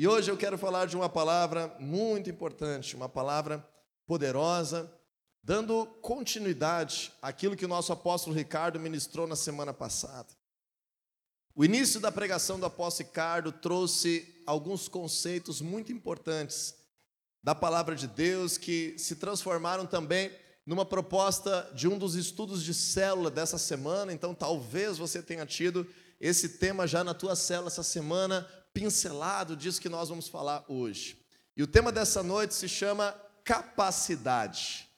E hoje eu quero falar de uma palavra muito importante, uma palavra poderosa, dando continuidade àquilo que o nosso apóstolo Ricardo ministrou na semana passada. O início da pregação do apóstolo Ricardo trouxe alguns conceitos muito importantes da palavra de Deus que se transformaram também numa proposta de um dos estudos de célula dessa semana, então talvez você tenha tido esse tema já na tua célula essa semana, pincelado disso que nós vamos falar hoje. E o tema dessa noite se chama capacidade.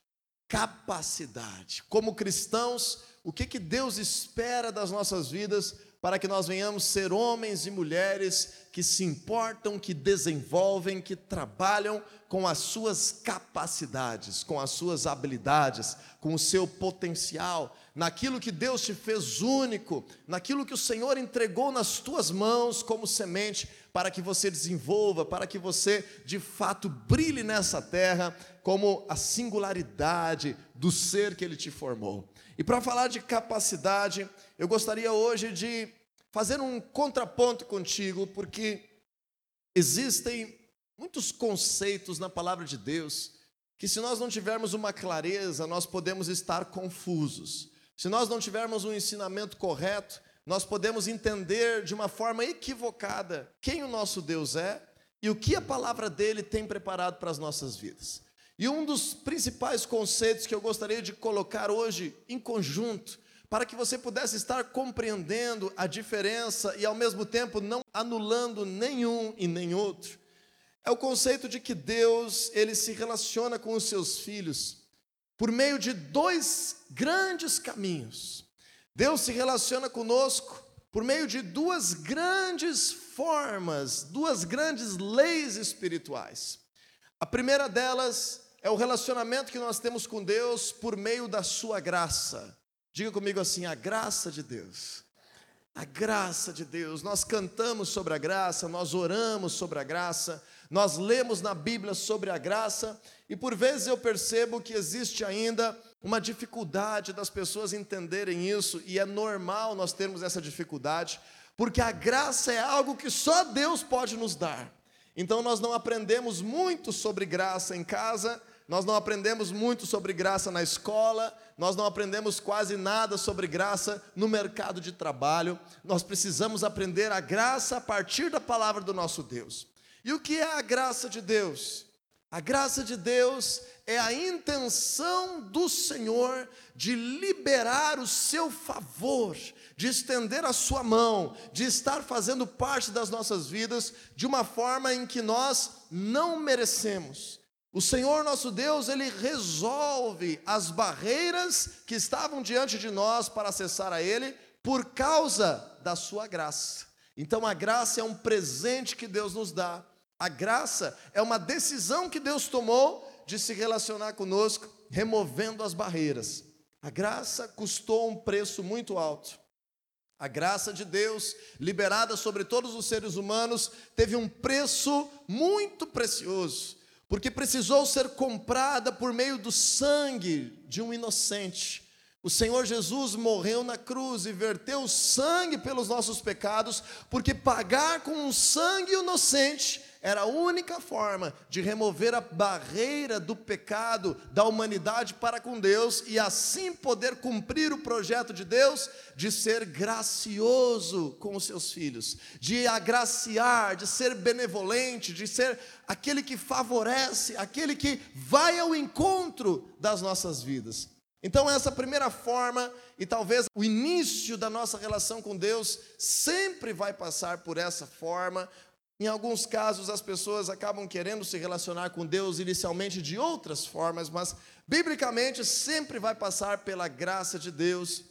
Capacidade. Como cristãos, o que, que Deus espera das nossas vidas para que nós venhamos ser homens e mulheres que se importam, que desenvolvem, que trabalham com as suas capacidades, com as suas habilidades, com o seu potencial, naquilo que Deus te fez único, naquilo que o Senhor entregou nas tuas mãos como semente, para que você desenvolva, para que você de fato brilhe nessa terra como a singularidade do ser que Ele te formou. E para falar de capacidade, eu gostaria hoje de fazer um contraponto contigo, porque existem muitos conceitos na palavra de Deus que, se nós não tivermos uma clareza, nós podemos estar confusos. Se nós não tivermos um ensinamento correto, nós podemos entender de uma forma equivocada quem o nosso Deus é e o que a palavra dele tem preparado para as nossas vidas. E um dos principais conceitos que eu gostaria de colocar hoje em conjunto, para que você pudesse estar compreendendo a diferença e ao mesmo tempo não anulando nenhum e nem outro, é o conceito de que Deus, ele se relaciona com os seus filhos por meio de dois grandes caminhos. Deus se relaciona conosco por meio de duas grandes formas, duas grandes leis espirituais. A primeira delas é o relacionamento que nós temos com Deus por meio da Sua graça. Diga comigo assim: a graça de Deus. A graça de Deus. Nós cantamos sobre a graça, nós oramos sobre a graça, nós lemos na Bíblia sobre a graça, e por vezes eu percebo que existe ainda uma dificuldade das pessoas entenderem isso, e é normal nós termos essa dificuldade, porque a graça é algo que só Deus pode nos dar. Então nós não aprendemos muito sobre graça em casa, nós não aprendemos muito sobre graça na escola, nós não aprendemos quase nada sobre graça no mercado de trabalho. Nós precisamos aprender a graça a partir da palavra do nosso Deus. E o que é a graça de Deus? A graça de Deus é a intenção do Senhor de liberar o seu favor, de estender a sua mão, de estar fazendo parte das nossas vidas de uma forma em que nós não merecemos. O Senhor nosso Deus, ele resolve as barreiras que estavam diante de nós para acessar a ele por causa da sua graça. Então a graça é um presente que Deus nos dá. A graça é uma decisão que Deus tomou de se relacionar conosco, removendo as barreiras. A graça custou um preço muito alto. A graça de Deus, liberada sobre todos os seres humanos, teve um preço muito precioso porque precisou ser comprada por meio do sangue de um inocente. O Senhor Jesus morreu na cruz e verteu sangue pelos nossos pecados, porque pagar com um sangue inocente era a única forma de remover a barreira do pecado da humanidade para com Deus e assim poder cumprir o projeto de Deus de ser gracioso com os seus filhos, de agraciar, de ser benevolente, de ser aquele que favorece, aquele que vai ao encontro das nossas vidas. Então, essa primeira forma, e talvez o início da nossa relação com Deus, sempre vai passar por essa forma, em alguns casos, as pessoas acabam querendo se relacionar com Deus inicialmente de outras formas, mas biblicamente sempre vai passar pela graça de Deus.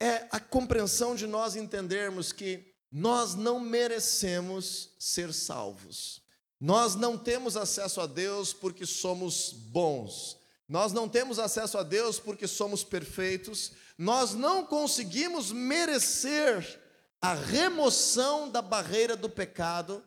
É a compreensão de nós entendermos que nós não merecemos ser salvos. Nós não temos acesso a Deus porque somos bons. Nós não temos acesso a Deus porque somos perfeitos. Nós não conseguimos merecer a remoção da barreira do pecado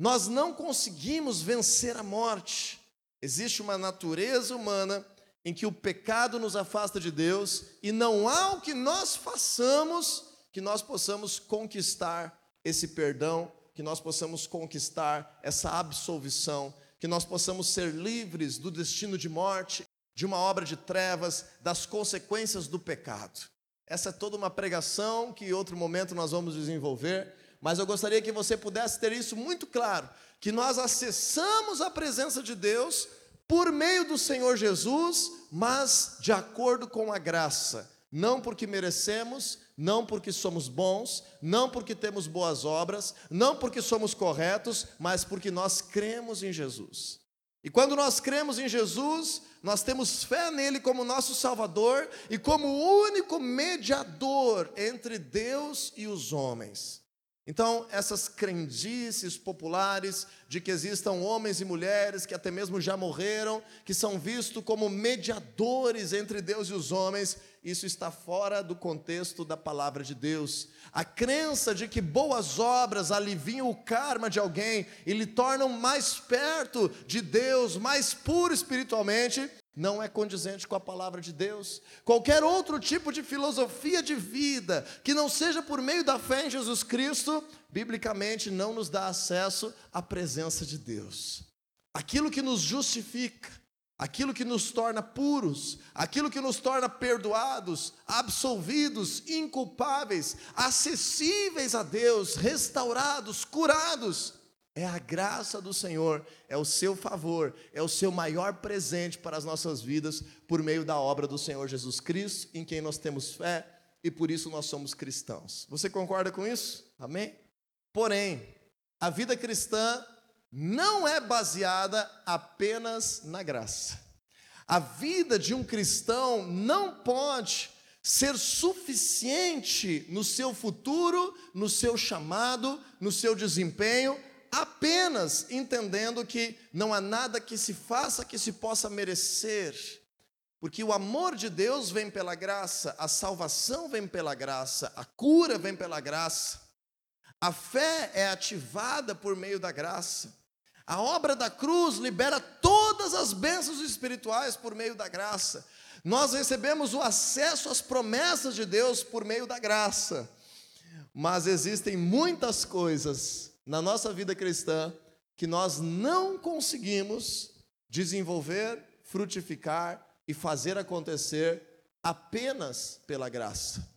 nós não conseguimos vencer a morte. Existe uma natureza humana em que o pecado nos afasta de Deus e não há o que nós façamos que nós possamos conquistar esse perdão, que nós possamos conquistar essa absolvição, que nós possamos ser livres do destino de morte, de uma obra de trevas, das consequências do pecado. Essa é toda uma pregação que em outro momento nós vamos desenvolver, mas eu gostaria que você pudesse ter isso muito claro, que nós acessamos a presença de Deus por meio do Senhor Jesus, mas de acordo com a graça, não porque merecemos, não porque somos bons, não porque temos boas obras, não porque somos corretos, mas porque nós cremos em Jesus. E quando nós cremos em Jesus, nós temos fé nele como nosso Salvador e como único mediador entre Deus e os homens. Então, essas crendices populares de que existam homens e mulheres que até mesmo já morreram, que são vistos como mediadores entre Deus e os homens, isso está fora do contexto da palavra de Deus. A crença de que boas obras aliviam o karma de alguém e lhe tornam mais perto de Deus, mais puro espiritualmente, não é condizente com a palavra de Deus. Qualquer outro tipo de filosofia de vida que não seja por meio da fé em Jesus Cristo, biblicamente não nos dá acesso à presença de Deus. Aquilo que nos justifica, aquilo que nos torna puros, aquilo que nos torna perdoados, absolvidos, inculpáveis, acessíveis a Deus, restaurados, curados. É a graça do Senhor, é o seu favor, é o seu maior presente para as nossas vidas por meio da obra do Senhor Jesus Cristo, em quem nós temos fé e por isso nós somos cristãos. Você concorda com isso? Amém? Porém, a vida cristã não é baseada apenas na graça. A vida de um cristão não pode ser suficiente no seu futuro, no seu chamado, no seu desempenho, apenas entendendo que não há nada que se faça que se possa merecer. Porque o amor de Deus vem pela graça, a salvação vem pela graça, a cura vem pela graça, a fé é ativada por meio da graça. A obra da cruz libera todas as bênçãos espirituais por meio da graça. Nós recebemos o acesso às promessas de Deus por meio da graça. Mas existem muitas coisas na nossa vida cristã que nós não conseguimos desenvolver, frutificar e fazer acontecer apenas pela graça.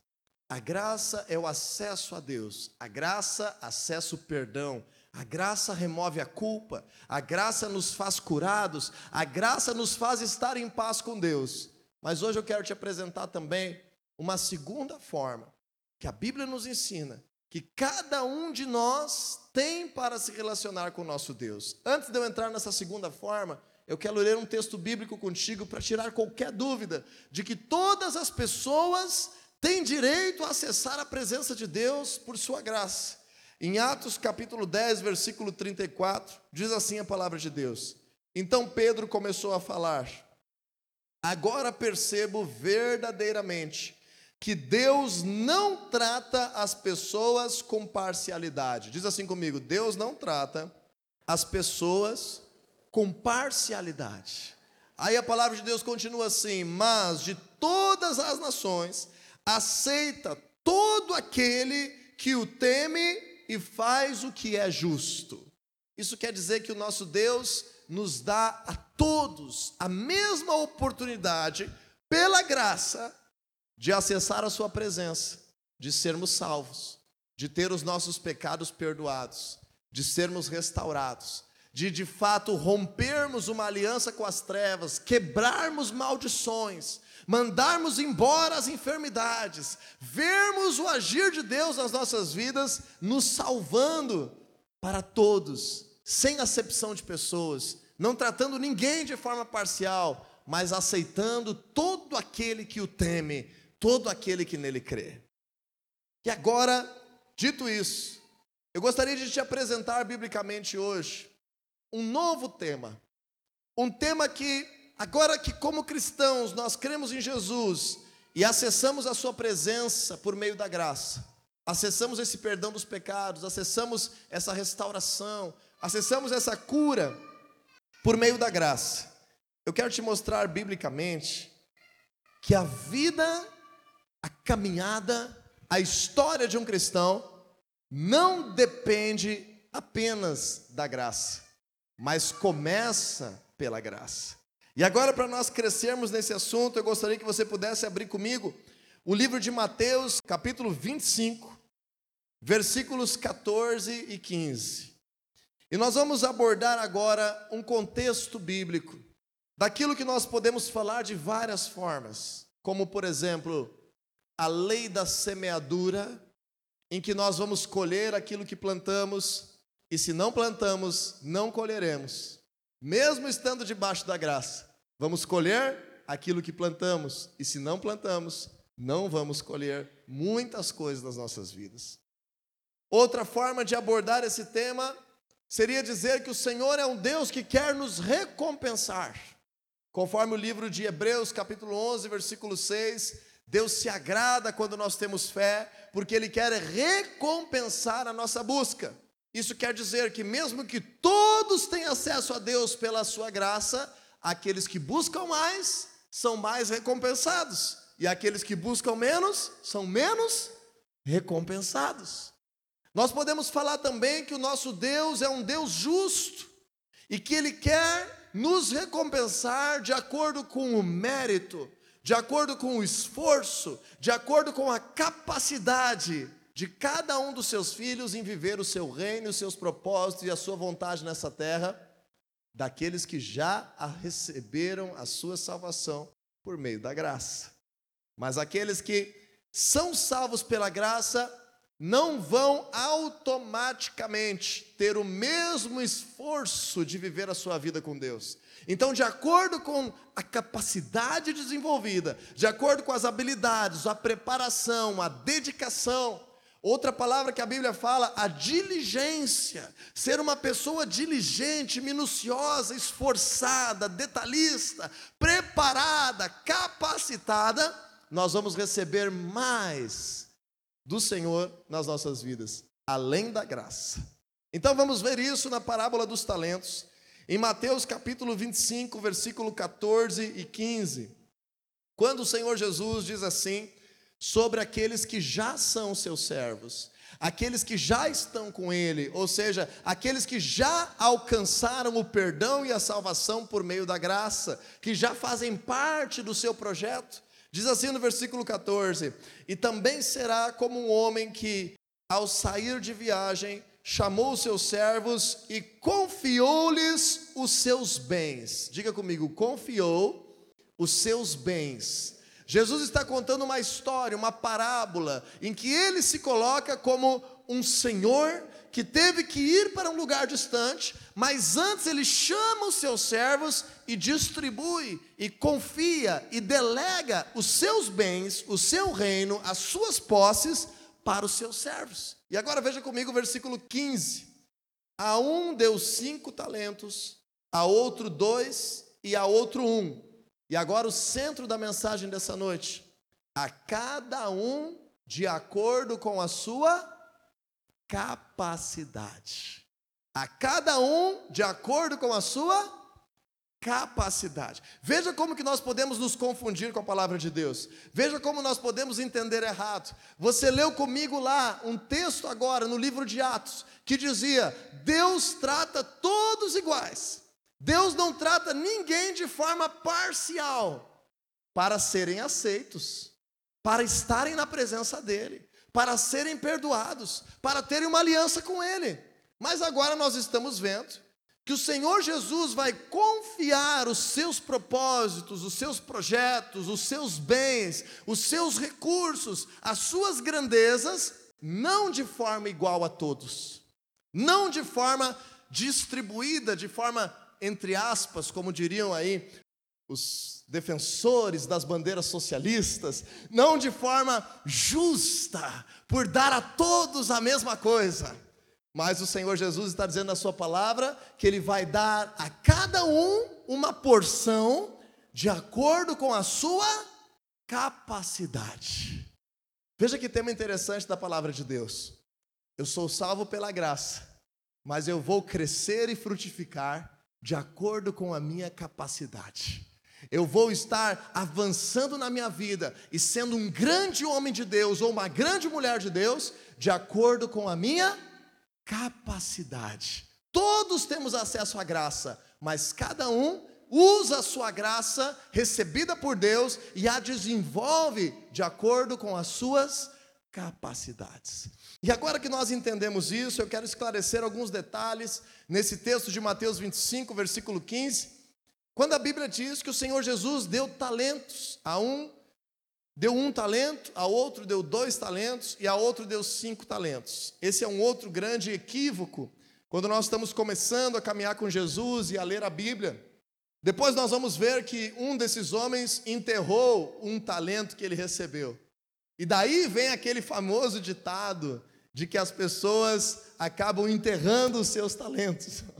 A graça é o acesso a Deus, a graça, acesso ao perdão, a graça remove a culpa, a graça nos faz curados, a graça nos faz estar em paz com Deus. Mas hoje eu quero te apresentar também uma segunda forma que a Bíblia nos ensina que cada um de nós tem para se relacionar com o nosso Deus. Antes de eu entrar nessa segunda forma, eu quero ler um texto bíblico contigo para tirar qualquer dúvida de que todas as pessoas têm direito a acessar a presença de Deus por sua graça. Em Atos capítulo 10, versículo 34, diz assim a palavra de Deus: Então Pedro começou a falar: Agora percebo verdadeiramente que Deus não trata as pessoas com parcialidade. Diz assim comigo: Deus não trata as pessoas com parcialidade. Aí a palavra de Deus continua assim: Mas de todas as nações aceita todo aquele que o teme e faz o que é justo. Isso quer dizer que o nosso Deus nos dá a todos a mesma oportunidade, pela graça, de acessar a Sua presença, de sermos salvos, de ter os nossos pecados perdoados, de sermos restaurados, de de fato rompermos uma aliança com as trevas, quebrarmos maldições, mandarmos embora as enfermidades, vermos o agir de Deus nas nossas vidas, nos salvando para todos, sem acepção de pessoas, não tratando ninguém de forma parcial, mas aceitando todo aquele que o teme, todo aquele que nele crê. E agora, dito isso, eu gostaria de te apresentar biblicamente hoje um novo tema, um tema que Agora que, como cristãos, nós cremos em Jesus e acessamos a Sua presença por meio da graça, acessamos esse perdão dos pecados, acessamos essa restauração, acessamos essa cura por meio da graça. Eu quero te mostrar biblicamente que a vida, a caminhada, a história de um cristão não depende apenas da graça, mas começa pela graça. E agora, para nós crescermos nesse assunto, eu gostaria que você pudesse abrir comigo o livro de Mateus, capítulo 25, versículos 14 e 15. E nós vamos abordar agora um contexto bíblico, daquilo que nós podemos falar de várias formas, como, por exemplo, a lei da semeadura, em que nós vamos colher aquilo que plantamos, e se não plantamos, não colheremos. Mesmo estando debaixo da graça, vamos colher aquilo que plantamos, e se não plantamos, não vamos colher muitas coisas nas nossas vidas. Outra forma de abordar esse tema seria dizer que o Senhor é um Deus que quer nos recompensar. Conforme o livro de Hebreus, capítulo 11, versículo 6, Deus se agrada quando nós temos fé, porque Ele quer recompensar a nossa busca. Isso quer dizer que, mesmo que todos tenham acesso a Deus pela Sua graça, aqueles que buscam mais são mais recompensados, e aqueles que buscam menos são menos recompensados. Nós podemos falar também que o nosso Deus é um Deus justo e que Ele quer nos recompensar de acordo com o mérito, de acordo com o esforço, de acordo com a capacidade de cada um dos seus filhos em viver o seu reino, os seus propósitos e a sua vontade nessa terra, daqueles que já a receberam a sua salvação por meio da graça. Mas aqueles que são salvos pela graça não vão automaticamente ter o mesmo esforço de viver a sua vida com Deus. Então, de acordo com a capacidade desenvolvida, de acordo com as habilidades, a preparação, a dedicação, outra palavra que a Bíblia fala, a diligência, ser uma pessoa diligente, minuciosa, esforçada, detalhista, preparada, capacitada, nós vamos receber mais do Senhor nas nossas vidas, além da graça. Então vamos ver isso na parábola dos talentos, em Mateus capítulo 25, versículo 14 e 15. Quando o Senhor Jesus diz assim sobre aqueles que já são seus servos, aqueles que já estão com Ele, ou seja, aqueles que já alcançaram o perdão e a salvação por meio da graça, que já fazem parte do seu projeto. Diz assim no versículo 14: E também será como um homem que, ao sair de viagem, chamou seus servos e confiou-lhes os seus bens. Diga comigo, confiou os seus bens. Jesus está contando uma história, uma parábola, em que ele se coloca como um senhor que teve que ir para um lugar distante, mas antes ele chama os seus servos e distribui, e confia, e delega os seus bens, o seu reino, as suas posses para os seus servos. E agora veja comigo o versículo 15: A um deu cinco talentos, a outro dois, e a outro um. E agora o centro da mensagem dessa noite: a cada um de acordo com a sua capacidade. A cada um de acordo com a sua capacidade. Veja como que nós podemos nos confundir com a palavra de Deus. Veja como nós podemos entender errado. Você leu comigo lá um texto agora no livro de Atos que dizia: Deus trata todos iguais. Deus não trata ninguém de forma parcial para serem aceitos, para estarem na presença dele para serem perdoados, para terem uma aliança com Ele. Mas agora nós estamos vendo que o Senhor Jesus vai confiar os seus propósitos, os seus projetos, os seus bens, os seus recursos, as suas grandezas, não de forma igual a todos, não de forma distribuída, de forma entre aspas, como diriam aí os defensores das bandeiras socialistas, não de forma justa, por dar a todos a mesma coisa. Mas o Senhor Jesus está dizendo na Sua palavra que Ele vai dar a cada um uma porção de acordo com a sua capacidade. Veja que tema interessante da palavra de Deus. Eu sou salvo pela graça, mas eu vou crescer e frutificar de acordo com a minha capacidade. Eu vou estar avançando na minha vida e sendo um grande homem de Deus ou uma grande mulher de Deus, de acordo com a minha capacidade. Todos temos acesso à graça, mas cada um usa a sua graça recebida por Deus e a desenvolve de acordo com as suas capacidades. E agora que nós entendemos isso, eu quero esclarecer alguns detalhes nesse texto de Mateus 25, versículo 15, quando a Bíblia diz que o Senhor Jesus deu talentos a um Deu um talento, a outro deu dois talentos e a outro deu cinco talentos. Esse é um outro grande equívoco quando nós estamos começando a caminhar com Jesus e a ler a Bíblia. Depois nós vamos ver que um desses homens enterrou um talento que ele recebeu. E daí vem aquele famoso ditado de que as pessoas acabam enterrando os seus talentos.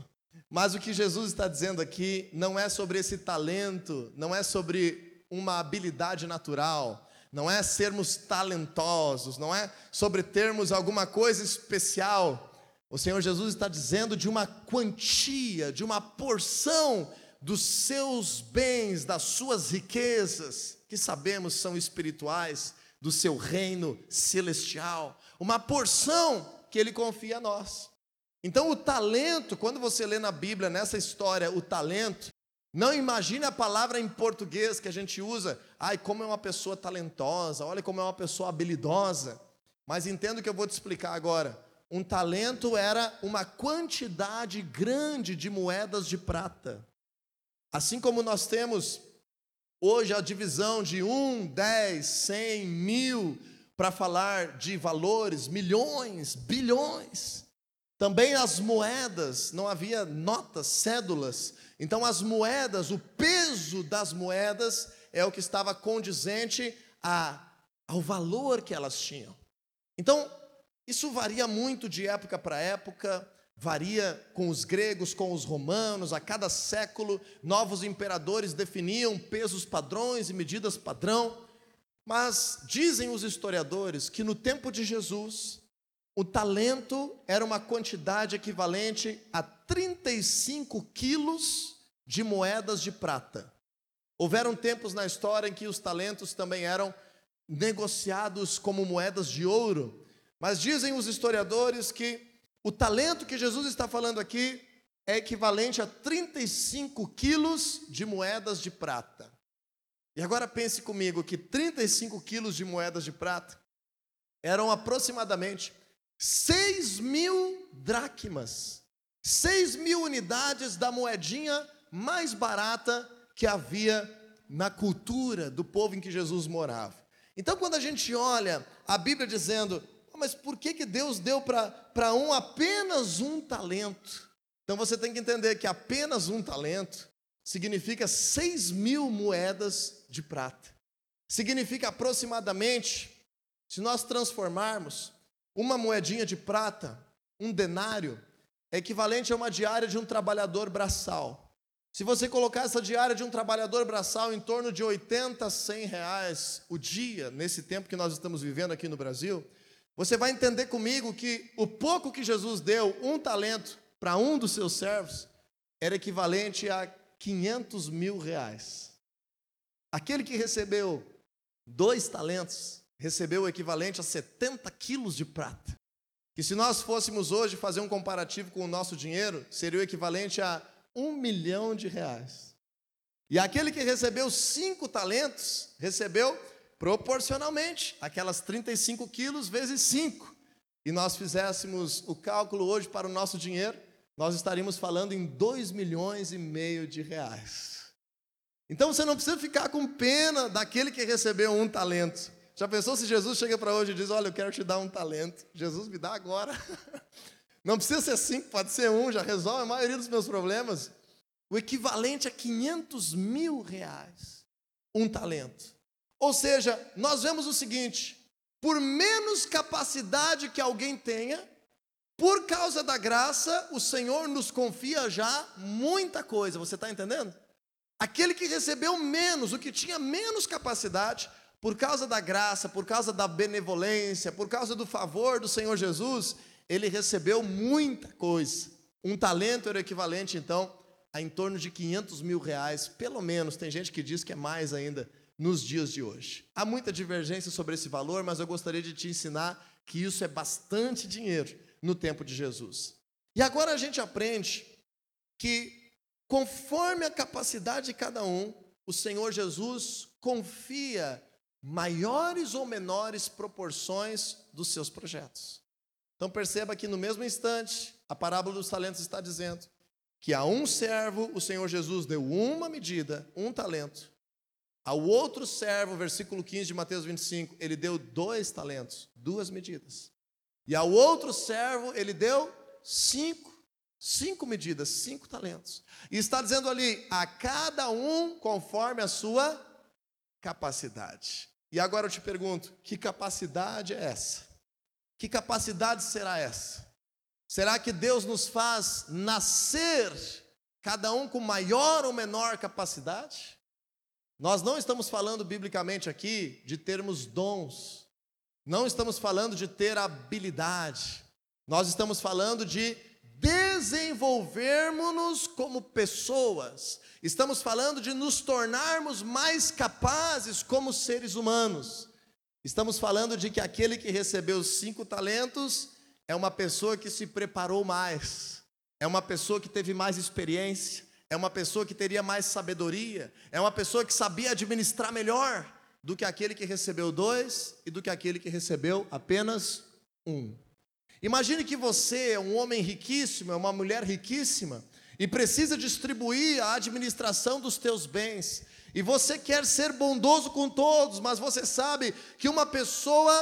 Mas o que Jesus está dizendo aqui não é sobre esse talento, não é sobre uma habilidade natural, não é sermos talentosos, não é sobre termos alguma coisa especial. O Senhor Jesus está dizendo de uma quantia, de uma porção dos seus bens, das suas riquezas, que sabemos são espirituais, do seu reino celestial, uma porção que ele confia a nós. Então, o talento, quando você lê na Bíblia, nessa história, o talento, não imagine a palavra em português que a gente usa, ai, como é uma pessoa talentosa, olha como é uma pessoa habilidosa. Mas entendo que eu vou te explicar agora. Um talento era uma quantidade grande de moedas de prata. Assim como nós temos hoje a divisão de um, dez, cem, mil, para falar de valores, milhões, bilhões. Também as moedas, não havia notas, cédulas, então, as moedas, o peso das moedas é o que estava condizente a, ao valor que elas tinham. Então, isso varia muito de época para época, varia com os gregos, com os romanos, a cada século, novos imperadores definiam pesos padrões e medidas padrão. Mas dizem os historiadores que no tempo de Jesus, o talento era uma quantidade equivalente a 35 quilos de moedas de prata. Houveram tempos na história em que os talentos também eram negociados como moedas de ouro, mas dizem os historiadores que o talento que Jesus está falando aqui é equivalente a 35 quilos de moedas de prata. E agora pense comigo que 35 quilos de moedas de prata eram aproximadamente 6 mil dracmas, 6 mil unidades da moedinha mais barata que havia na cultura do povo em que Jesus morava. Então, quando a gente olha a Bíblia dizendo, oh, mas por que, que Deus deu para um apenas um talento? Então você tem que entender que apenas um talento significa 6 mil moedas de prata. Significa aproximadamente, se nós transformarmos uma moedinha de prata, um denário, é equivalente a uma diária de um trabalhador braçal. Se você colocar essa diária de um trabalhador braçal em torno de 80 a 100 reais o dia, nesse tempo que nós estamos vivendo aqui no Brasil, você vai entender comigo que o pouco que Jesus deu, um talento, para um dos seus servos, era equivalente a 500 mil reais. Aquele que recebeu dois talentos, recebeu o equivalente a 70 quilos de prata. Que se nós fôssemos hoje fazer um comparativo com o nosso dinheiro, seria o equivalente a um milhão de reais. E aquele que recebeu cinco talentos, recebeu proporcionalmente aquelas 35 quilos vezes cinco. E nós fizéssemos o cálculo hoje para o nosso dinheiro, nós estaríamos falando em dois milhões e meio de reais. Então você não precisa ficar com pena daquele que recebeu um talento. Já pensou se Jesus chega para hoje e diz: Olha, eu quero te dar um talento. Jesus me dá agora. Não precisa ser cinco, pode ser um, já resolve a maioria dos meus problemas. O equivalente a 500 mil reais, um talento. Ou seja, nós vemos o seguinte: por menos capacidade que alguém tenha, por causa da graça, o Senhor nos confia já muita coisa, você está entendendo? Aquele que recebeu menos, o que tinha menos capacidade, por causa da graça, por causa da benevolência, por causa do favor do Senhor Jesus, ele recebeu muita coisa. Um talento era equivalente, então, a em torno de 500 mil reais, pelo menos. Tem gente que diz que é mais ainda nos dias de hoje. Há muita divergência sobre esse valor, mas eu gostaria de te ensinar que isso é bastante dinheiro no tempo de Jesus. E agora a gente aprende que, conforme a capacidade de cada um, o Senhor Jesus confia maiores ou menores proporções dos seus projetos. Então perceba que no mesmo instante, a parábola dos talentos está dizendo que a um servo o Senhor Jesus deu uma medida, um talento. Ao outro servo, versículo 15 de Mateus 25, ele deu dois talentos, duas medidas. E ao outro servo, ele deu cinco, cinco medidas, cinco talentos. E está dizendo ali, a cada um conforme a sua capacidade. E agora eu te pergunto, que capacidade é essa? Que capacidade será essa? Será que Deus nos faz nascer, cada um com maior ou menor capacidade? Nós não estamos falando biblicamente aqui de termos dons, não estamos falando de ter habilidade, nós estamos falando de desenvolvermos-nos como pessoas, estamos falando de nos tornarmos mais capazes como seres humanos, estamos falando de que aquele que recebeu cinco talentos é uma pessoa que se preparou mais, é uma pessoa que teve mais experiência, é uma pessoa que teria mais sabedoria, é uma pessoa que sabia administrar melhor do que aquele que recebeu dois e do que aquele que recebeu apenas um. Imagine que você é um homem riquíssimo, é uma mulher riquíssima e precisa distribuir a administração dos teus bens. E você quer ser bondoso com todos, mas você sabe que uma pessoa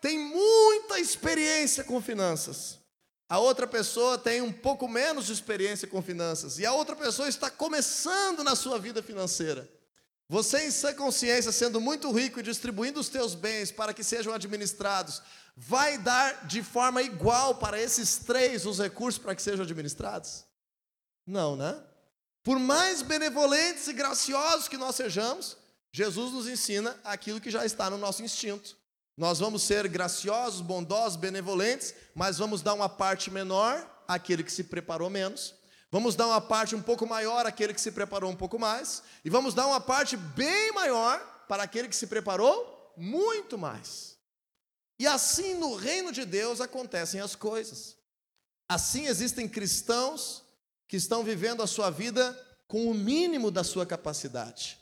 tem muita experiência com finanças. A outra pessoa tem um pouco menos de experiência com finanças. E a outra pessoa está começando na sua vida financeira. Você, em sã consciência, sendo muito rico e distribuindo os teus bens para que sejam administrados, vai dar de forma igual para esses três os recursos para que sejam administrados? Não, né? Por mais benevolentes e graciosos que nós sejamos, Jesus nos ensina aquilo que já está no nosso instinto. Nós vamos ser graciosos, bondosos, benevolentes, mas vamos dar uma parte menor àquele que se preparou menos. Vamos dar uma parte um pouco maior àquele que se preparou um pouco mais. E vamos dar uma parte bem maior para aquele que se preparou muito mais. E assim no reino de Deus acontecem as coisas. Assim existem cristãos que estão vivendo a sua vida com o mínimo da sua capacidade.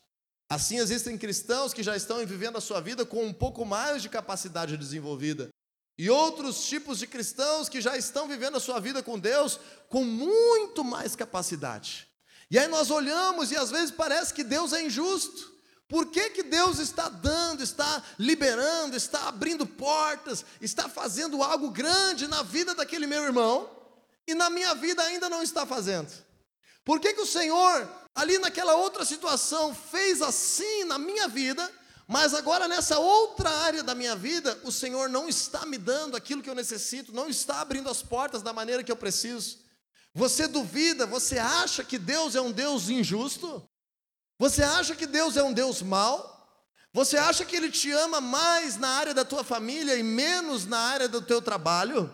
Assim, existem cristãos que já estão vivendo a sua vida com um pouco mais de capacidade desenvolvida. E outros tipos de cristãos que já estão vivendo a sua vida com Deus com muito mais capacidade. E aí nós olhamos e às vezes parece que Deus é injusto. Por que, que Deus está dando, está liberando, está abrindo portas, está fazendo algo grande na vida daquele meu irmão e na minha vida ainda não está fazendo? Por que, que o Senhor ali naquela outra situação fez assim na minha vida, mas agora nessa outra área da minha vida, o Senhor não está me dando aquilo que eu necessito, não está abrindo as portas da maneira que eu preciso. Você duvida, você acha que Deus é um Deus injusto? Você acha que Deus é um Deus mau? Você acha que Ele te ama mais na área da tua família e menos na área do teu trabalho?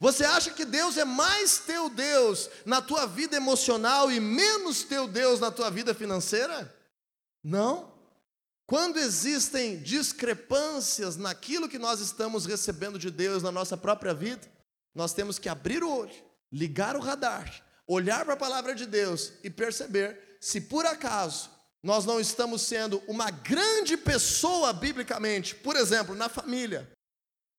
Você acha que Deus é mais teu Deus na tua vida emocional e menos teu Deus na tua vida financeira? Não. Quando existem discrepâncias naquilo que nós estamos recebendo de Deus na nossa própria vida, nós temos que abrir o olho, ligar o radar, olhar para a palavra de Deus e perceber se por acaso nós não estamos sendo uma grande pessoa biblicamente, por exemplo, na família,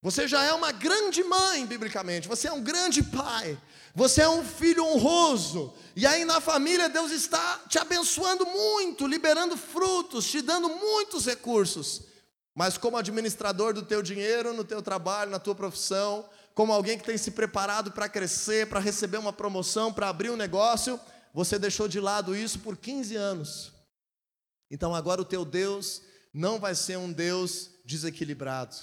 você já é uma grande mãe, biblicamente. Você é um grande pai. Você é um filho honroso. E aí na família Deus está te abençoando muito, liberando frutos, te dando muitos recursos. Mas como administrador do teu dinheiro, no teu trabalho, na tua profissão, como alguém que tem se preparado para crescer, para receber uma promoção, para abrir um negócio, você deixou de lado isso por 15 anos. Então agora o teu Deus não vai ser um Deus desequilibrado.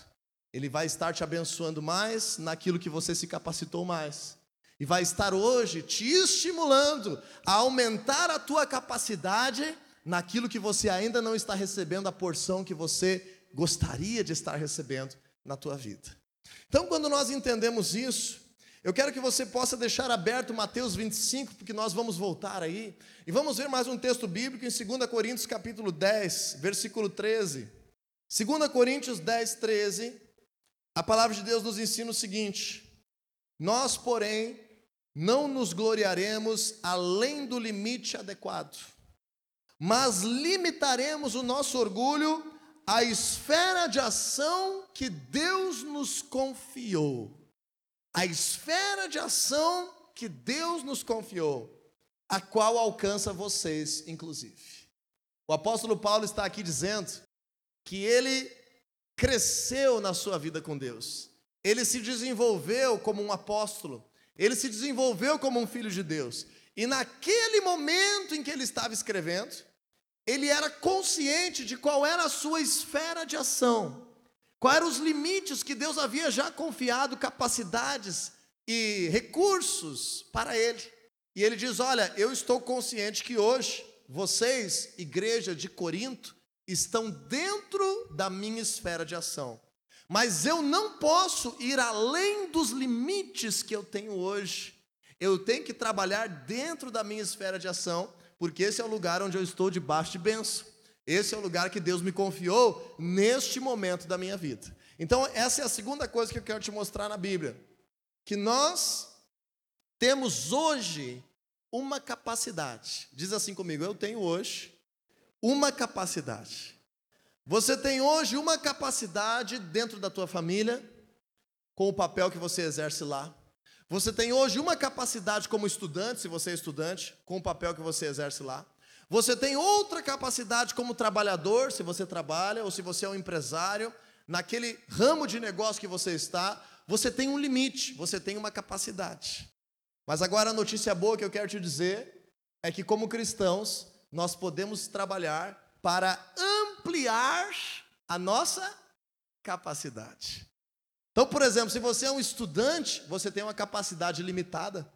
Ele vai estar te abençoando mais naquilo que você se capacitou mais. E vai estar hoje te estimulando a aumentar a tua capacidade naquilo que você ainda não está recebendo a porção que você gostaria de estar recebendo na tua vida. Então, quando nós entendemos isso, eu quero que você possa deixar aberto Mateus 25, porque nós vamos voltar aí, e vamos ver mais um texto bíblico em 2 Coríntios capítulo 10, versículo 13. 2 Coríntios 10, 13 a palavra de Deus nos ensina o seguinte: Nós, porém, não nos gloriaremos além do limite adequado, mas limitaremos o nosso orgulho à esfera de ação que Deus nos confiou. A esfera de ação que Deus nos confiou, a qual alcança vocês, inclusive. O apóstolo Paulo está aqui dizendo que ele cresceu na sua vida com Deus, ele se desenvolveu como um apóstolo, ele se desenvolveu como um filho de Deus. E naquele momento em que ele estava escrevendo, ele era consciente de qual era a sua esfera de ação, quais eram os limites que Deus havia já confiado, capacidades e recursos para ele. E ele diz: Olha, eu estou consciente que hoje vocês, igreja de Corinto, estão dentro da minha esfera de ação. Mas eu não posso ir além dos limites que eu tenho hoje. Eu tenho que trabalhar dentro da minha esfera de ação, porque esse é o lugar onde eu estou debaixo de benção. Esse é o lugar que Deus me confiou neste momento da minha vida. Então, essa é a segunda coisa que eu quero te mostrar na Bíblia. Que nós temos hoje uma capacidade. Diz assim comigo: eu tenho hoje uma capacidade. Você tem hoje uma capacidade dentro da tua família, com o papel que você exerce lá. Você tem hoje uma capacidade como estudante, se você é estudante, com o papel que você exerce lá. Você tem outra capacidade como trabalhador, se você trabalha, ou se você é um empresário, naquele ramo de negócio que você está, você tem um limite, você tem uma capacidade. Mas agora a notícia boa que eu quero te dizer é que, como cristãos, nós podemos trabalhar para ampliar a nossa capacidade. Então, por exemplo, se você é um estudante, você tem uma capacidade limitada.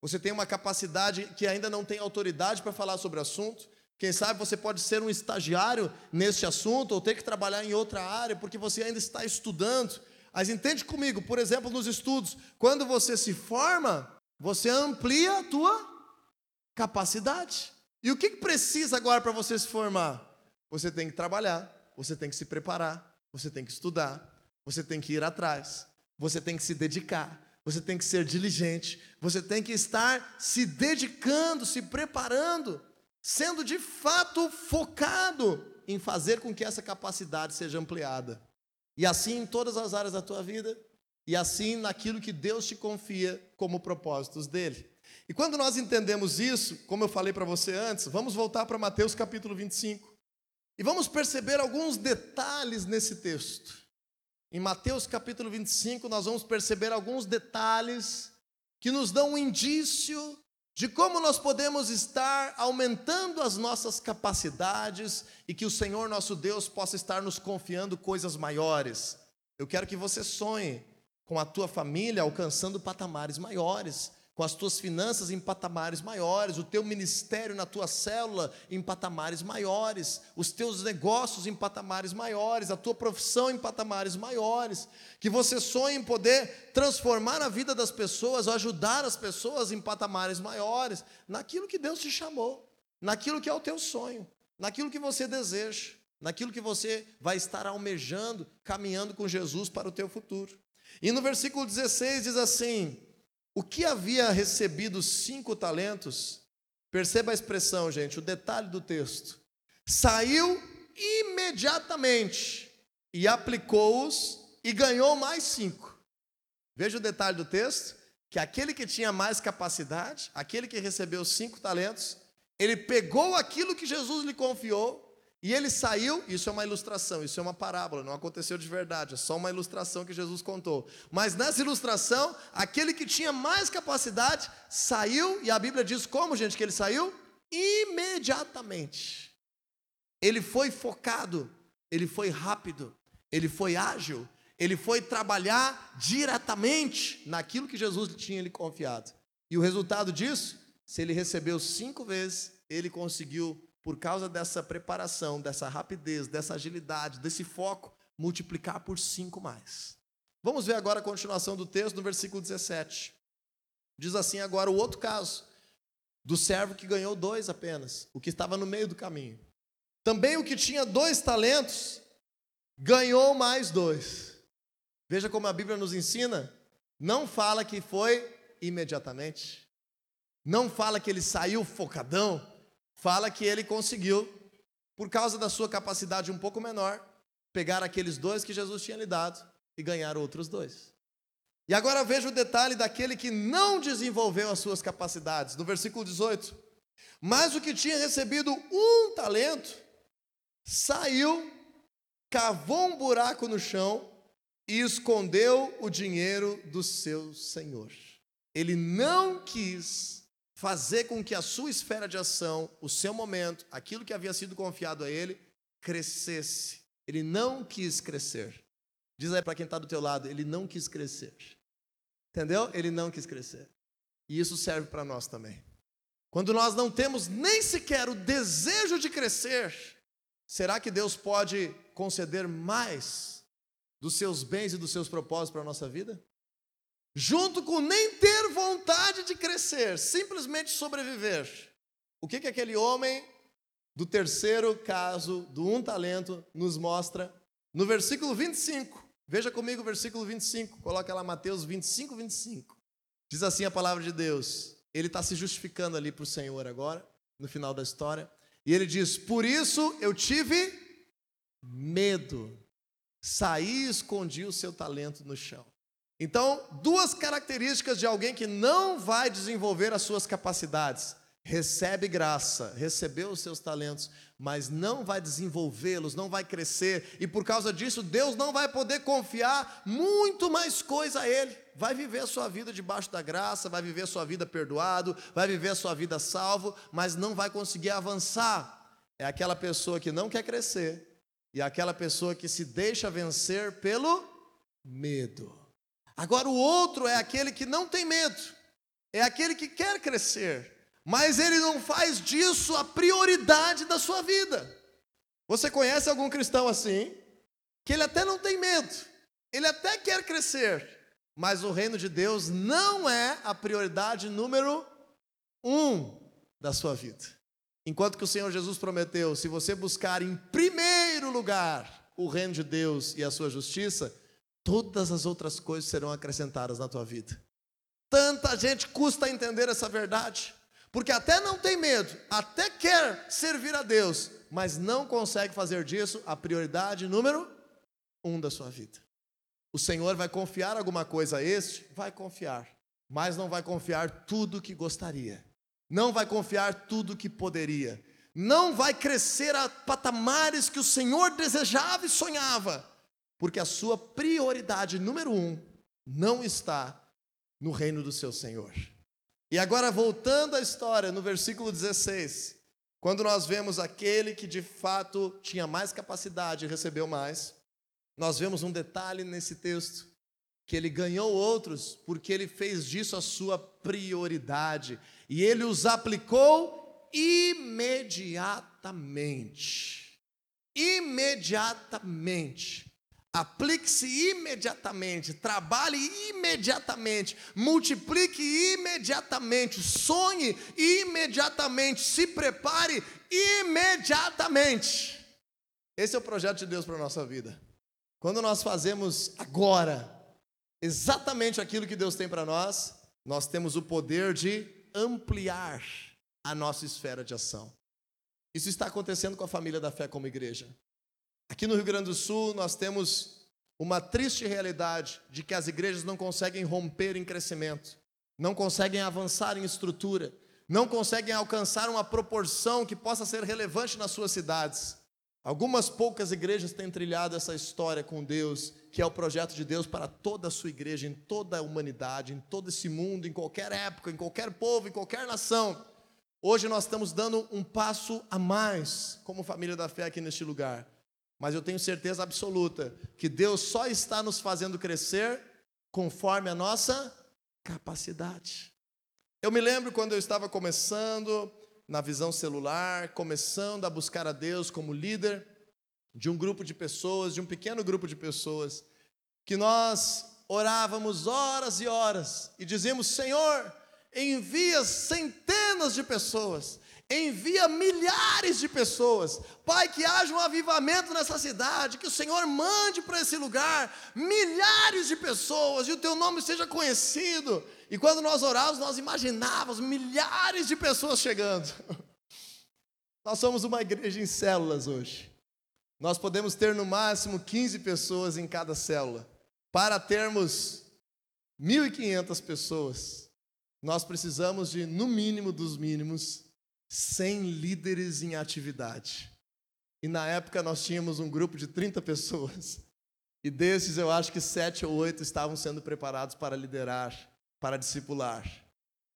Você tem uma capacidade que ainda não tem autoridade para falar sobre o assunto. Quem sabe você pode ser um estagiário neste assunto ou ter que trabalhar em outra área porque você ainda está estudando. Mas entende comigo, por exemplo, nos estudos, quando você se forma, você amplia a tua capacidade. E o que precisa agora para você se formar? Você tem que trabalhar, você tem que se preparar, você tem que estudar, você tem que ir atrás, você tem que se dedicar, você tem que ser diligente, você tem que estar se dedicando, se preparando, sendo de fato focado em fazer com que essa capacidade seja ampliada. E assim em todas as áreas da tua vida, e assim naquilo que Deus te confia como propósitos dele. E quando nós entendemos isso, como eu falei para você antes, vamos voltar para Mateus capítulo 25. E vamos perceber alguns detalhes nesse texto. Em Mateus capítulo 25, nós vamos perceber alguns detalhes que nos dão um indício de como nós podemos estar aumentando as nossas capacidades e que o Senhor nosso Deus possa estar nos confiando coisas maiores. Eu quero que você sonhe com a tua família alcançando patamares maiores com as tuas finanças em patamares maiores, o teu ministério na tua célula em patamares maiores, os teus negócios em patamares maiores, a tua profissão em patamares maiores, que você sonhe em poder transformar a vida das pessoas, ajudar as pessoas em patamares maiores, naquilo que Deus te chamou, naquilo que é o teu sonho, naquilo que você deseja, naquilo que você vai estar almejando, caminhando com Jesus para o teu futuro. E no versículo 16 diz assim: o que havia recebido cinco talentos, perceba a expressão, gente, o detalhe do texto. Saiu imediatamente e aplicou-os e ganhou mais cinco. Veja o detalhe do texto: que aquele que tinha mais capacidade, aquele que recebeu cinco talentos, ele pegou aquilo que Jesus lhe confiou e ele saiu, isso é uma ilustração, isso é uma parábola, não aconteceu de verdade, é só uma ilustração que Jesus contou. Mas nessa ilustração, aquele que tinha mais capacidade saiu, e a Bíblia diz como, gente, que ele saiu? Imediatamente. Ele foi focado, ele foi rápido, ele foi ágil, ele foi trabalhar diretamente naquilo que Jesus tinha lhe confiado. E o resultado disso, se ele recebeu cinco vezes, ele conseguiu por causa dessa preparação, dessa rapidez, dessa agilidade, desse foco, multiplicar por cinco mais. Vamos ver agora a continuação do texto no versículo 17. Diz assim agora o outro caso, do servo que ganhou dois apenas, o que estava no meio do caminho. Também o que tinha dois talentos ganhou mais dois. Veja como a Bíblia nos ensina não fala que foi imediatamente. Não fala que ele saiu focadão, fala que ele conseguiu, por causa da sua capacidade um pouco menor, pegar aqueles dois que Jesus tinha lhe dado e ganhar outros dois. E agora veja o detalhe daquele que não desenvolveu as suas capacidades, no versículo 18. Mas o que tinha recebido um talento, saiu, cavou um buraco no chão e escondeu o dinheiro do seu senhor. Ele não quis fazer com que a sua esfera de ação, o seu momento, aquilo que havia sido confiado a ele, crescesse. Ele não quis crescer. Diz aí para quem está do teu lado, ele não quis crescer. Entendeu? Ele não quis crescer. E isso serve para nós também. Quando nós não temos nem sequer o desejo de crescer, será que Deus pode conceder mais dos seus bens e dos seus propósitos para a nossa vida? Junto com nem ter vontade de crescer, simplesmente sobreviver. O que, que aquele homem do terceiro caso, do um talento, nos mostra no versículo 25? Veja comigo o versículo 25, coloca lá Mateus 25, 25. Diz assim a palavra de Deus. Ele está se justificando ali para o Senhor agora, no final da história. E ele diz: Por isso eu tive medo, saí e escondi o seu talento no chão. Então, duas características de alguém que não vai desenvolver as suas capacidades recebe graça, recebeu os seus talentos, mas não vai desenvolvê-los, não vai crescer, e por causa disso, Deus não vai poder confiar muito mais coisa a Ele. Vai viver a sua vida debaixo da graça, vai viver a sua vida perdoado, vai viver a sua vida salvo, mas não vai conseguir avançar. É aquela pessoa que não quer crescer, e aquela pessoa que se deixa vencer pelo medo. Agora, o outro é aquele que não tem medo, é aquele que quer crescer mas ele não faz disso a prioridade da sua vida. Você conhece algum cristão assim? Que ele até não tem medo, ele até quer crescer, mas o reino de Deus não é a prioridade número um da sua vida. Enquanto que o Senhor Jesus prometeu: se você buscar em primeiro lugar o reino de Deus e a sua justiça, todas as outras coisas serão acrescentadas na tua vida. Tanta gente custa entender essa verdade. Porque até não tem medo, até quer servir a Deus, mas não consegue fazer disso a prioridade número um da sua vida. O Senhor vai confiar alguma coisa a este? Vai confiar, mas não vai confiar tudo que gostaria, não vai confiar tudo que poderia, não vai crescer a patamares que o Senhor desejava e sonhava, porque a sua prioridade número um não está no reino do seu Senhor. E agora, voltando à história, no versículo 16, quando nós vemos aquele que de fato tinha mais capacidade e recebeu mais, nós vemos um detalhe nesse texto, que ele ganhou outros porque ele fez disso a sua prioridade, e ele os aplicou imediatamente. Imediatamente. Aplique-se imediatamente, trabalhe imediatamente, multiplique imediatamente, sonhe imediatamente, se prepare imediatamente. Esse é o projeto de Deus para a nossa vida. Quando nós fazemos agora exatamente aquilo que Deus tem para nós, nós temos o poder de ampliar a nossa esfera de ação. Isso está acontecendo com a família da fé como igreja. Aqui no Rio Grande do Sul, nós temos uma triste realidade de que as igrejas não conseguem romper em crescimento, não conseguem avançar em estrutura, não conseguem alcançar uma proporção que possa ser relevante nas suas cidades. Algumas poucas igrejas têm trilhado essa história com Deus, que é o projeto de Deus para toda a sua igreja, em toda a humanidade, em todo esse mundo, em qualquer época, em qualquer povo, em qualquer nação. Hoje nós estamos dando um passo a mais, como família da fé aqui neste lugar. Mas eu tenho certeza absoluta que Deus só está nos fazendo crescer conforme a nossa capacidade. Eu me lembro quando eu estava começando na visão celular, começando a buscar a Deus como líder de um grupo de pessoas, de um pequeno grupo de pessoas, que nós orávamos horas e horas e dizíamos: Senhor, envia centenas de pessoas, envia milhares de pessoas. Pai, que haja um avivamento nessa cidade, que o Senhor mande para esse lugar milhares de pessoas e o teu nome seja conhecido. E quando nós orávamos, nós imaginávamos milhares de pessoas chegando. Nós somos uma igreja em células hoje. Nós podemos ter no máximo 15 pessoas em cada célula. Para termos 1.500 pessoas, nós precisamos de, no mínimo dos mínimos, 100 líderes em atividade. E na época nós tínhamos um grupo de 30 pessoas. E desses eu acho que sete ou oito estavam sendo preparados para liderar, para discipular.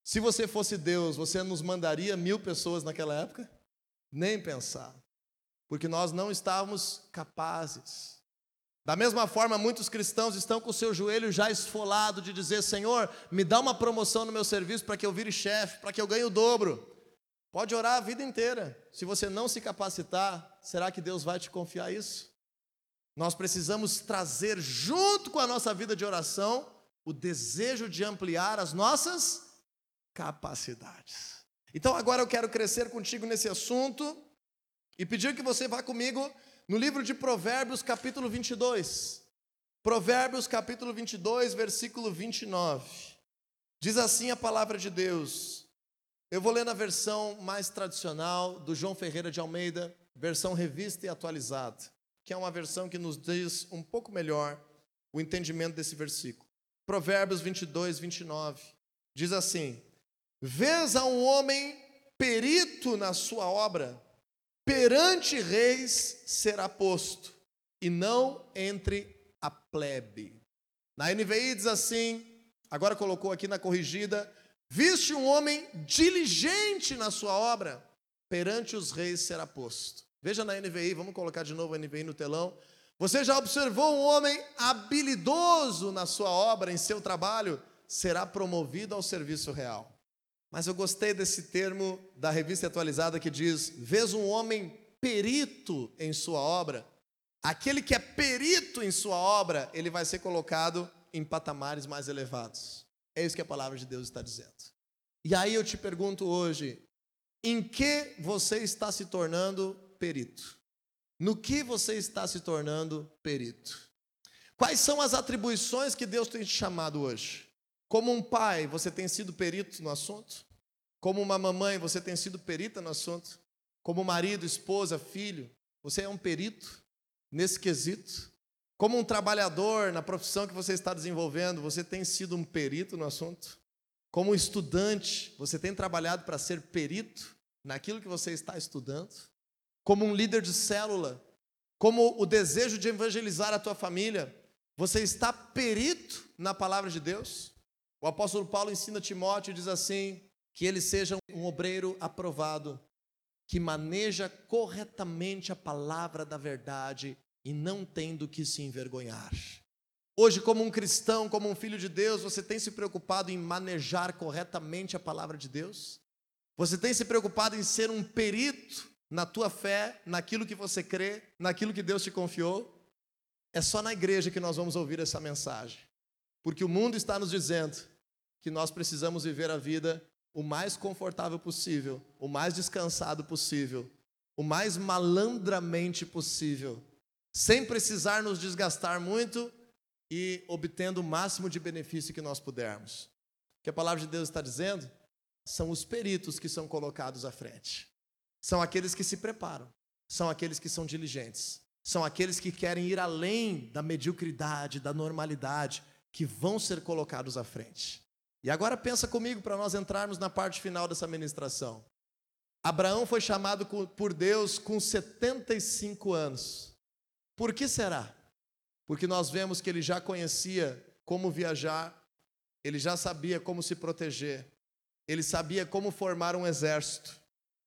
Se você fosse Deus, você nos mandaria mil pessoas naquela época? Nem pensar. Porque nós não estávamos capazes. Da mesma forma, muitos cristãos estão com o seu joelho já esfolado de dizer: Senhor, me dá uma promoção no meu serviço para que eu vire chefe, para que eu ganhe o dobro. Pode orar a vida inteira. Se você não se capacitar, será que Deus vai te confiar isso? Nós precisamos trazer junto com a nossa vida de oração o desejo de ampliar as nossas capacidades. Então agora eu quero crescer contigo nesse assunto e pedir que você vá comigo no livro de Provérbios, capítulo 22. Provérbios, capítulo 22, versículo 29. Diz assim a palavra de Deus: eu vou ler na versão mais tradicional do João Ferreira de Almeida, versão revista e atualizada, que é uma versão que nos diz um pouco melhor o entendimento desse versículo. Provérbios 22, 29 diz assim: Vês a um homem perito na sua obra, perante reis será posto, e não entre a plebe. Na NVI diz assim, agora colocou aqui na corrigida, Viste um homem diligente na sua obra, perante os reis será posto. Veja na NVI, vamos colocar de novo a NVI no telão. Você já observou um homem habilidoso na sua obra, em seu trabalho, será promovido ao serviço real. Mas eu gostei desse termo da revista atualizada que diz: vês um homem perito em sua obra. Aquele que é perito em sua obra, ele vai ser colocado em patamares mais elevados. É isso que a palavra de Deus está dizendo. E aí eu te pergunto hoje: em que você está se tornando perito? No que você está se tornando perito? Quais são as atribuições que Deus tem te chamado hoje? Como um pai, você tem sido perito no assunto? Como uma mamãe, você tem sido perita no assunto? Como marido, esposa, filho, você é um perito nesse quesito? Como um trabalhador na profissão que você está desenvolvendo, você tem sido um perito no assunto? Como estudante, você tem trabalhado para ser perito naquilo que você está estudando? Como um líder de célula, como o desejo de evangelizar a tua família, você está perito na palavra de Deus? O apóstolo Paulo ensina Timóteo e diz assim: que ele seja um obreiro aprovado, que maneja corretamente a palavra da verdade e não tendo que se envergonhar. Hoje, como um cristão, como um filho de Deus, você tem se preocupado em manejar corretamente a palavra de Deus? Você tem se preocupado em ser um perito na tua fé, naquilo que você crê, naquilo que Deus te confiou? É só na igreja que nós vamos ouvir essa mensagem, porque o mundo está nos dizendo que nós precisamos viver a vida o mais confortável possível, o mais descansado possível, o mais malandramente possível sem precisar nos desgastar muito e obtendo o máximo de benefício que nós pudermos. O que a palavra de Deus está dizendo são os peritos que são colocados à frente. São aqueles que se preparam, são aqueles que são diligentes, são aqueles que querem ir além da mediocridade, da normalidade, que vão ser colocados à frente. E agora pensa comigo para nós entrarmos na parte final dessa ministração. Abraão foi chamado por Deus com 75 anos. Por que será? Porque nós vemos que ele já conhecia como viajar, ele já sabia como se proteger, ele sabia como formar um exército,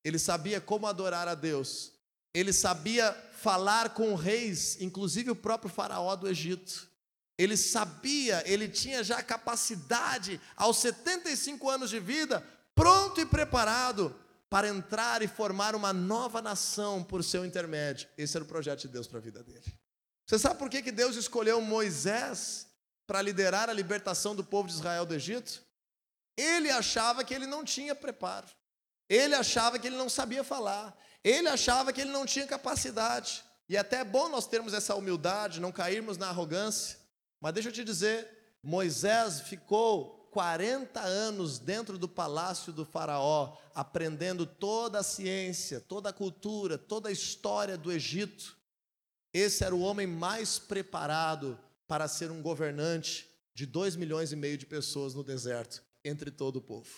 ele sabia como adorar a Deus, ele sabia falar com reis, inclusive o próprio Faraó do Egito. Ele sabia, ele tinha já capacidade, aos 75 anos de vida, pronto e preparado para entrar e formar uma nova nação por seu intermédio. Esse era o projeto de Deus para a vida dele. Você sabe por que, que Deus escolheu Moisés para liderar a libertação do povo de Israel do Egito? Ele achava que ele não tinha preparo. Ele achava que ele não sabia falar. Ele achava que ele não tinha capacidade. E até é bom nós termos essa humildade, não cairmos na arrogância. Mas deixa eu te dizer, Moisés ficou 40 anos dentro do palácio do Faraó, aprendendo toda a ciência, toda a cultura, toda a história do Egito. Esse era o homem mais preparado para ser um governante de 2 milhões e meio de pessoas no deserto, entre todo o povo.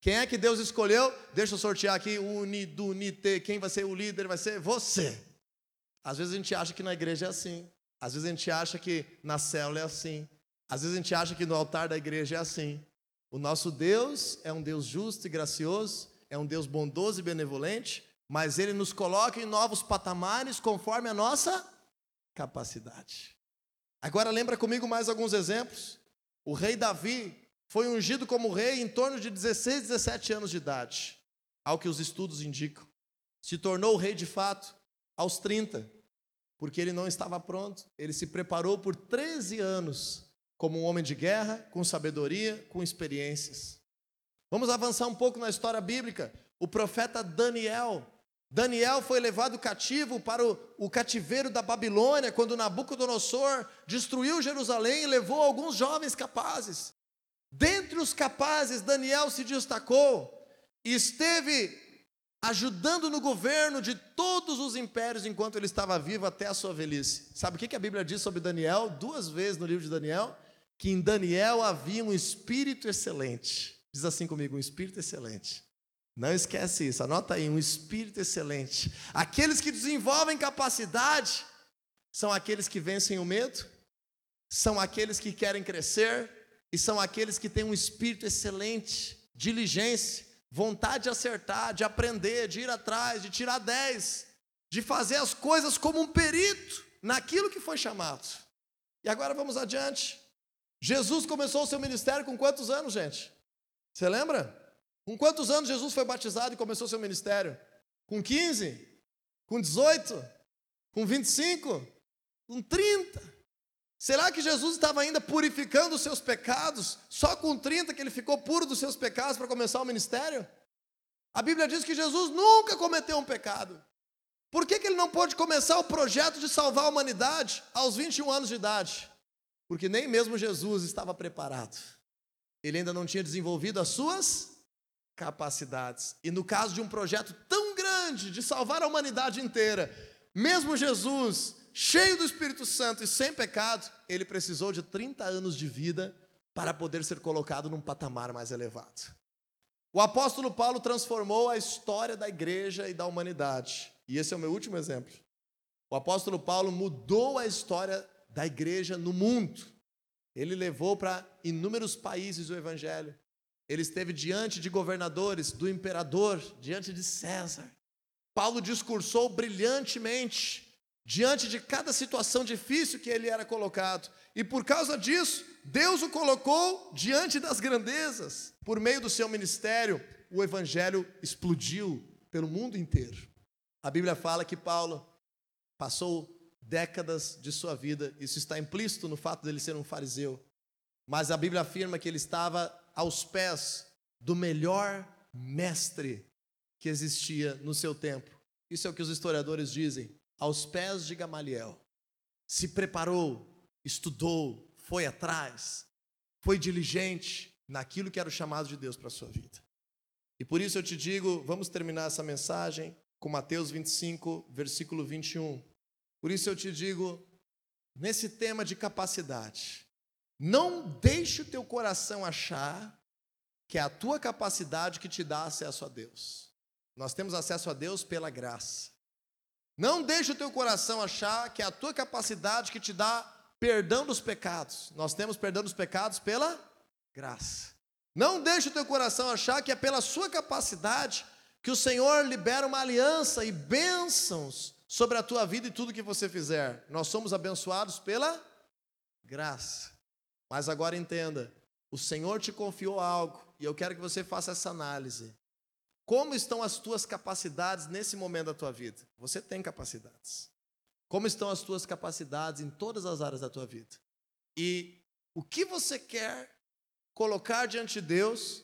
Quem é que Deus escolheu? Deixa eu sortear aqui, unidunite, quem vai ser o líder vai ser você. Às vezes a gente acha que na igreja é assim, às vezes a gente acha que na célula é assim, às vezes a gente acha que no altar da igreja é assim. O nosso Deus é um Deus justo e gracioso, é um Deus bondoso e benevolente, mas ele nos coloca em novos patamares conforme a nossa capacidade. Agora lembra comigo mais alguns exemplos. O rei Davi foi ungido como rei em torno de 16, 17 anos de idade, ao que os estudos indicam. Se tornou rei de fato aos 30, porque ele não estava pronto. Ele se preparou por 13 anos como um homem de guerra, com sabedoria, com experiências. Vamos avançar um pouco na história bíblica. O profeta Daniel. Daniel foi levado cativo para o, o cativeiro da Babilônia, quando Nabucodonosor destruiu Jerusalém e levou alguns jovens capazes. Dentre os capazes, Daniel se destacou e esteve ajudando no governo de todos os impérios enquanto ele estava vivo até a sua velhice. Sabe o que a Bíblia diz sobre Daniel? Duas vezes no livro de Daniel? Que em Daniel havia um espírito excelente. Diz assim comigo: um espírito excelente. Não esquece isso, anota aí: um espírito excelente. Aqueles que desenvolvem capacidade são aqueles que vencem o medo, são aqueles que querem crescer, e são aqueles que têm um espírito excelente, diligência, vontade de acertar, de aprender, de ir atrás, de tirar 10, de fazer as coisas como um perito naquilo que foi chamado. E agora vamos adiante. Jesus começou o seu ministério com quantos anos, gente? Você lembra? Com quantos anos Jesus foi batizado e começou o seu ministério? Com 15? Com 18? Com 25? Com 30? Será que Jesus estava ainda purificando os seus pecados, só com 30 que ele ficou puro dos seus pecados para começar o ministério? A Bíblia diz que Jesus nunca cometeu um pecado. Por que, que ele não pôde começar o projeto de salvar a humanidade aos 21 anos de idade? Porque nem mesmo Jesus estava preparado. Ele ainda não tinha desenvolvido as suas capacidades. E no caso de um projeto tão grande de salvar a humanidade inteira, mesmo Jesus cheio do Espírito Santo e sem pecado, ele precisou de 30 anos de vida para poder ser colocado num patamar mais elevado. O apóstolo Paulo transformou a história da igreja e da humanidade. E esse é o meu último exemplo. O apóstolo Paulo mudou a história da igreja no mundo. Ele levou para inúmeros países o evangelho. Ele esteve diante de governadores, do imperador, diante de César. Paulo discursou brilhantemente diante de cada situação difícil que ele era colocado. E por causa disso, Deus o colocou diante das grandezas. Por meio do seu ministério, o evangelho explodiu pelo mundo inteiro. A Bíblia fala que Paulo passou décadas de sua vida, isso está implícito no fato dele ser um fariseu. Mas a Bíblia afirma que ele estava aos pés do melhor mestre que existia no seu tempo. Isso é o que os historiadores dizem aos pés de Gamaliel, se preparou, estudou, foi atrás, foi diligente naquilo que era o chamado de Deus para a sua vida. E por isso eu te digo, vamos terminar essa mensagem com Mateus 25, versículo 21. Por isso eu te digo, nesse tema de capacidade, não deixe o teu coração achar que é a tua capacidade que te dá acesso a Deus. Nós temos acesso a Deus pela graça. Não deixe o teu coração achar que é a tua capacidade que te dá perdão dos pecados. Nós temos perdão dos pecados pela graça. Não deixe o teu coração achar que é pela sua capacidade que o Senhor libera uma aliança e bênçãos sobre a tua vida e tudo que você fizer. Nós somos abençoados pela graça. Mas agora entenda, o Senhor te confiou algo e eu quero que você faça essa análise. Como estão as tuas capacidades nesse momento da tua vida? Você tem capacidades. Como estão as tuas capacidades em todas as áreas da tua vida? E o que você quer colocar diante de Deus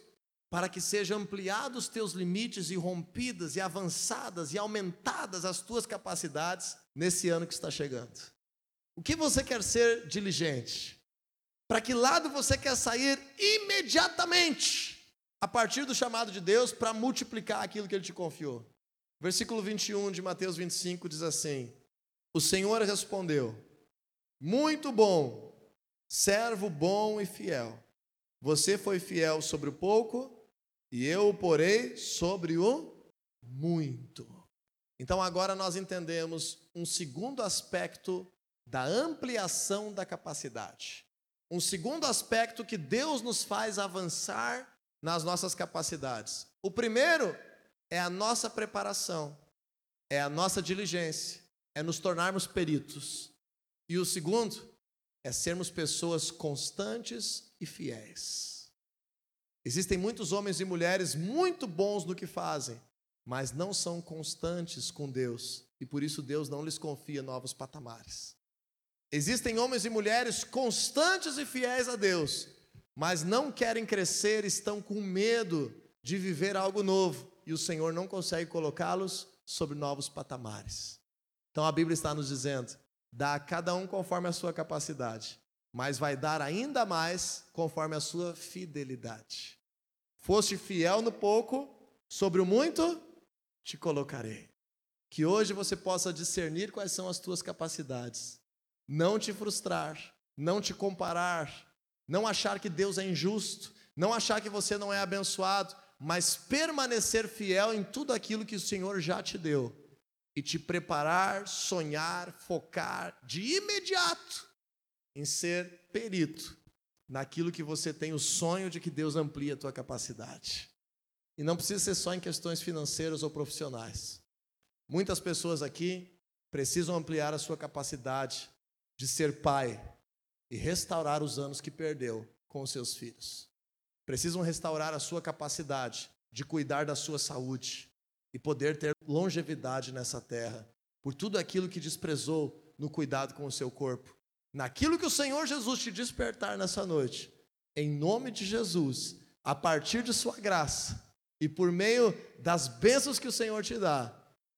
para que sejam ampliados os teus limites e rompidas e avançadas e aumentadas as tuas capacidades nesse ano que está chegando. O que você quer ser diligente? Para que lado você quer sair imediatamente a partir do chamado de Deus para multiplicar aquilo que ele te confiou? Versículo 21 de Mateus 25 diz assim: O Senhor respondeu: Muito bom, servo bom e fiel. Você foi fiel sobre o pouco, e eu o porei sobre o muito. Então agora nós entendemos um segundo aspecto da ampliação da capacidade. Um segundo aspecto que Deus nos faz avançar nas nossas capacidades. O primeiro é a nossa preparação, é a nossa diligência, é nos tornarmos peritos. E o segundo é sermos pessoas constantes e fiéis. Existem muitos homens e mulheres muito bons no que fazem, mas não são constantes com Deus e por isso Deus não lhes confia novos patamares. Existem homens e mulheres constantes e fiéis a Deus, mas não querem crescer, estão com medo de viver algo novo e o Senhor não consegue colocá-los sobre novos patamares. Então a Bíblia está nos dizendo: dá a cada um conforme a sua capacidade mas vai dar ainda mais conforme a sua fidelidade. Foste fiel no pouco, sobre o muito te colocarei. Que hoje você possa discernir quais são as tuas capacidades. Não te frustrar, não te comparar, não achar que Deus é injusto, não achar que você não é abençoado, mas permanecer fiel em tudo aquilo que o Senhor já te deu e te preparar, sonhar, focar de imediato em ser perito naquilo que você tem o sonho de que Deus amplie a tua capacidade. E não precisa ser só em questões financeiras ou profissionais. Muitas pessoas aqui precisam ampliar a sua capacidade de ser pai e restaurar os anos que perdeu com os seus filhos. Precisam restaurar a sua capacidade de cuidar da sua saúde e poder ter longevidade nessa terra, por tudo aquilo que desprezou no cuidado com o seu corpo naquilo que o Senhor Jesus te despertar nessa noite, em nome de Jesus, a partir de Sua graça e por meio das bênçãos que o Senhor te dá,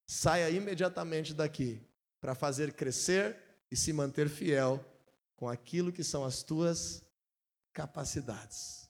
saia imediatamente daqui para fazer crescer e se manter fiel com aquilo que são as tuas capacidades.